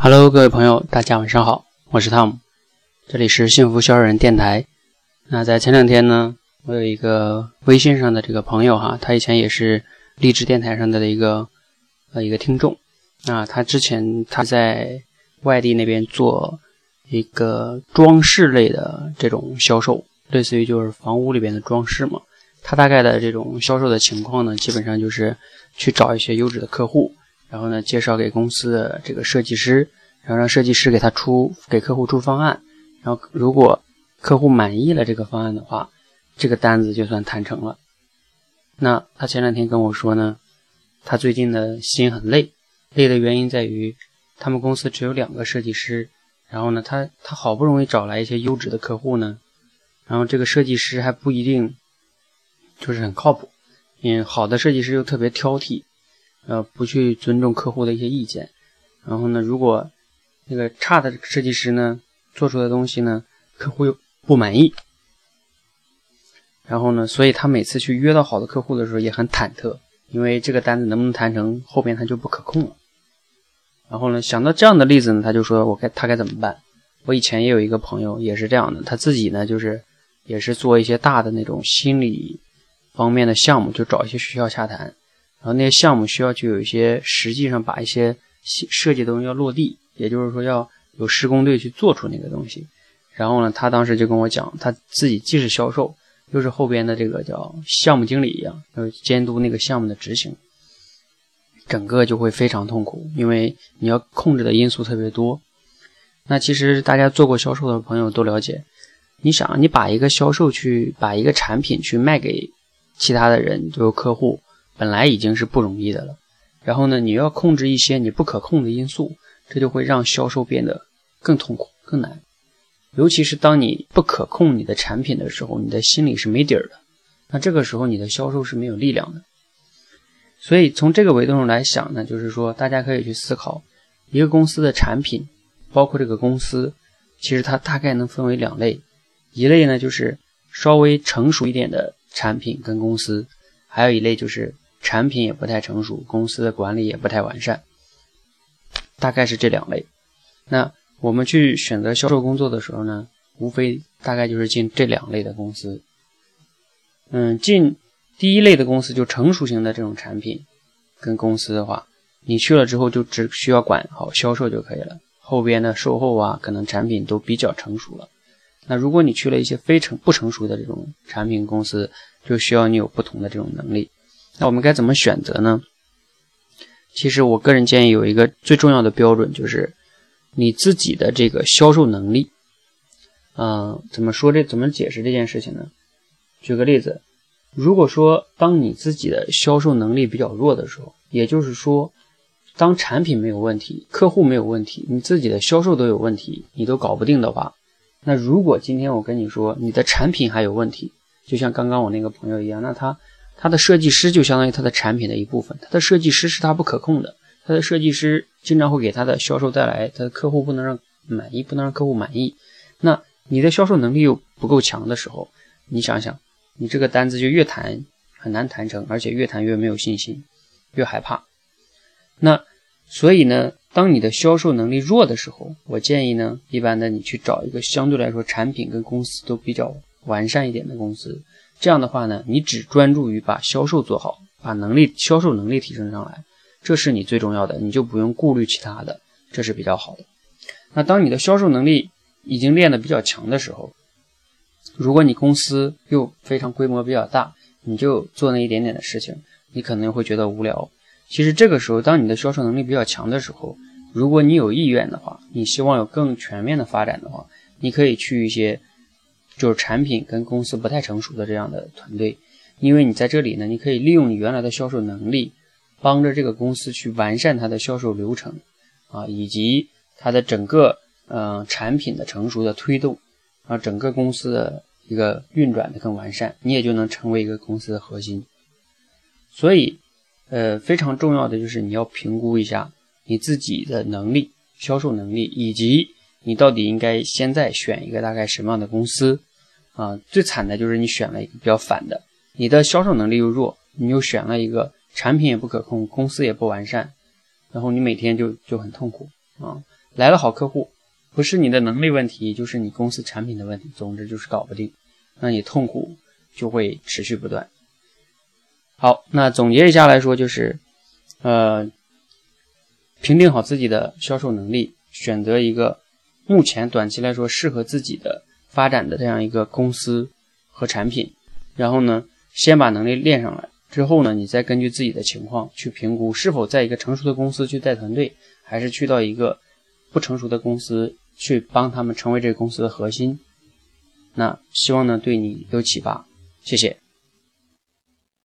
Hello，各位朋友，大家晚上好，我是 Tom，这里是幸福销售人电台。那在前两天呢，我有一个微信上的这个朋友哈，他以前也是励志电台上的一个呃一个听众。那他之前他在外地那边做一个装饰类的这种销售，类似于就是房屋里边的装饰嘛。他大概的这种销售的情况呢，基本上就是去找一些优质的客户。然后呢，介绍给公司的这个设计师，然后让设计师给他出给客户出方案，然后如果客户满意了这个方案的话，这个单子就算谈成了。那他前两天跟我说呢，他最近的心很累，累的原因在于他们公司只有两个设计师，然后呢，他他好不容易找来一些优质的客户呢，然后这个设计师还不一定就是很靠谱，嗯，好的设计师又特别挑剔。呃，不去尊重客户的一些意见，然后呢，如果那个差的设计师呢做出的东西呢，客户又不满意，然后呢，所以他每次去约到好的客户的时候也很忐忑，因为这个单子能不能谈成，后边他就不可控了。然后呢，想到这样的例子呢，他就说我该他该怎么办？我以前也有一个朋友也是这样的，他自己呢就是也是做一些大的那种心理方面的项目，就找一些学校洽谈。然后那些项目需要就有一些实际上把一些设计东西要落地，也就是说要有施工队去做出那个东西。然后呢，他当时就跟我讲，他自己既是销售，又是后边的这个叫项目经理一样，要监督那个项目的执行，整个就会非常痛苦，因为你要控制的因素特别多。那其实大家做过销售的朋友都了解，你想你把一个销售去把一个产品去卖给其他的人，就是客户。本来已经是不容易的了，然后呢，你要控制一些你不可控的因素，这就会让销售变得更痛苦、更难。尤其是当你不可控你的产品的时候，你的心里是没底儿的。那这个时候，你的销售是没有力量的。所以从这个维度上来想呢，就是说，大家可以去思考，一个公司的产品，包括这个公司，其实它大概能分为两类，一类呢就是稍微成熟一点的产品跟公司，还有一类就是。产品也不太成熟，公司的管理也不太完善，大概是这两类。那我们去选择销售工作的时候呢，无非大概就是进这两类的公司。嗯，进第一类的公司就成熟型的这种产品跟公司的话，你去了之后就只需要管好销售就可以了，后边的售后啊，可能产品都比较成熟了。那如果你去了一些非成不成熟的这种产品公司，就需要你有不同的这种能力。那我们该怎么选择呢？其实我个人建议有一个最重要的标准，就是你自己的这个销售能力。嗯，怎么说这怎么解释这件事情呢？举个例子，如果说当你自己的销售能力比较弱的时候，也就是说，当产品没有问题，客户没有问题，你自己的销售都有问题，你都搞不定的话，那如果今天我跟你说你的产品还有问题，就像刚刚我那个朋友一样，那他。他的设计师就相当于他的产品的一部分，他的设计师是他不可控的，他的设计师经常会给他的销售带来他的客户不能让满意，不能让客户满意。那你的销售能力又不够强的时候，你想想，你这个单子就越谈很难谈成，而且越谈越没有信心，越害怕。那所以呢，当你的销售能力弱的时候，我建议呢，一般的你去找一个相对来说产品跟公司都比较完善一点的公司。这样的话呢，你只专注于把销售做好，把能力销售能力提升上来，这是你最重要的，你就不用顾虑其他的，这是比较好的。那当你的销售能力已经练得比较强的时候，如果你公司又非常规模比较大，你就做那一点点的事情，你可能会觉得无聊。其实这个时候，当你的销售能力比较强的时候，如果你有意愿的话，你希望有更全面的发展的话，你可以去一些。就是产品跟公司不太成熟的这样的团队，因为你在这里呢，你可以利用你原来的销售能力，帮着这个公司去完善它的销售流程，啊，以及它的整个嗯产品的成熟的推动，啊，整个公司的一个运转的更完善，你也就能成为一个公司的核心。所以，呃，非常重要的就是你要评估一下你自己的能力、销售能力，以及你到底应该现在选一个大概什么样的公司。啊，最惨的就是你选了一个比较反的，你的销售能力又弱，你又选了一个产品也不可控，公司也不完善，然后你每天就就很痛苦啊。来了好客户，不是你的能力问题，就是你公司产品的问题，总之就是搞不定，那你痛苦就会持续不断。好，那总结一下来说，就是呃，评定好自己的销售能力，选择一个目前短期来说适合自己的发展的这样一个公司和产品，然后呢，先把能力练上来。之后呢，你再根据自己的情况去评估是否在一个成熟的公司去带团队，还是去到一个不成熟的公司去帮他们成为这个公司的核心。那希望呢对你有启发，谢谢。